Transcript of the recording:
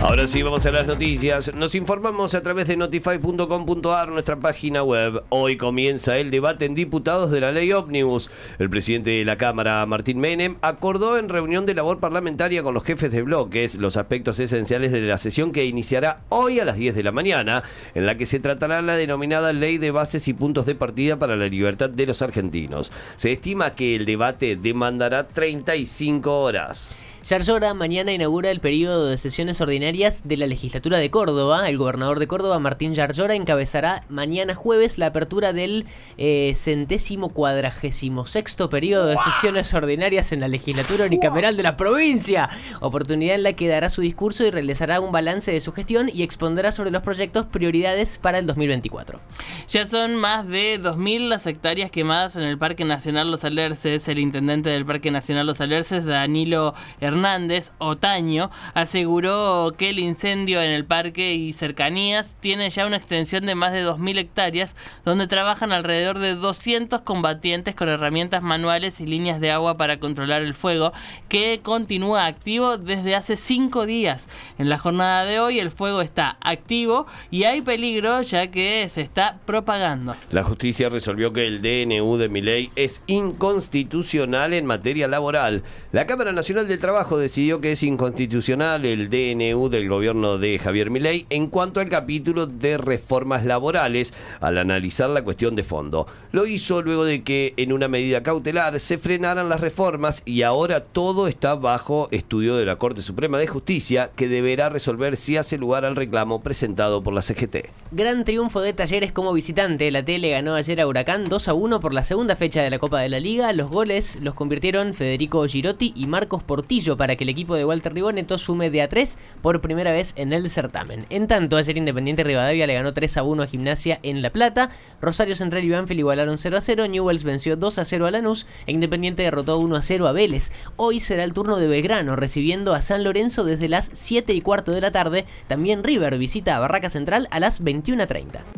Ahora sí, vamos a las noticias. Nos informamos a través de notify.com.ar, nuestra página web. Hoy comienza el debate en diputados de la ley ómnibus. El presidente de la Cámara, Martín Menem, acordó en reunión de labor parlamentaria con los jefes de bloques los aspectos esenciales de la sesión que iniciará hoy a las 10 de la mañana, en la que se tratará la denominada Ley de Bases y Puntos de Partida para la Libertad de los Argentinos. Se estima que el debate demandará 35 horas. Yarzora mañana inaugura el periodo de sesiones ordinarias de la legislatura de Córdoba. El gobernador de Córdoba, Martín Yarzora, encabezará mañana jueves la apertura del eh, centésimo cuadragésimo sexto periodo de sesiones ordinarias en la legislatura unicameral de la provincia. Oportunidad en la que dará su discurso y realizará un balance de su gestión y expondrá sobre los proyectos prioridades para el 2024. Ya son más de 2.000 las hectáreas quemadas en el Parque Nacional Los Alerces. El intendente del Parque Nacional Los Alerces, Danilo Hernández, Hernández Otaño aseguró que el incendio en el parque y cercanías tiene ya una extensión de más de 2.000 hectáreas, donde trabajan alrededor de 200 combatientes con herramientas manuales y líneas de agua para controlar el fuego, que continúa activo desde hace cinco días. En la jornada de hoy el fuego está activo y hay peligro ya que se está propagando. La justicia resolvió que el DNU de Miley es inconstitucional en materia laboral. La Cámara Nacional del Trabajo decidió que es inconstitucional el DNU del gobierno de Javier Milei en cuanto al capítulo de reformas laborales al analizar la cuestión de fondo. Lo hizo luego de que en una medida cautelar se frenaran las reformas y ahora todo está bajo estudio de la Corte Suprema de Justicia que deberá resolver si hace lugar al reclamo presentado por la CGT. Gran triunfo de Talleres como visitante. La tele ganó ayer a Huracán 2 a 1 por la segunda fecha de la Copa de la Liga. Los goles los convirtieron Federico Girotti y Marcos Portillo para que el equipo de Walter Riboneto sume de a 3 por primera vez en el certamen. En tanto, ayer Independiente Rivadavia le ganó 3 a 1 a Gimnasia en La Plata, Rosario Central y Banfield igualaron 0 a 0, Newells venció 2 a 0 a Lanús e Independiente derrotó 1 a 0 a Vélez. Hoy será el turno de Belgrano recibiendo a San Lorenzo desde las 7 y cuarto de la tarde. También River visita a Barraca Central a las 21.30.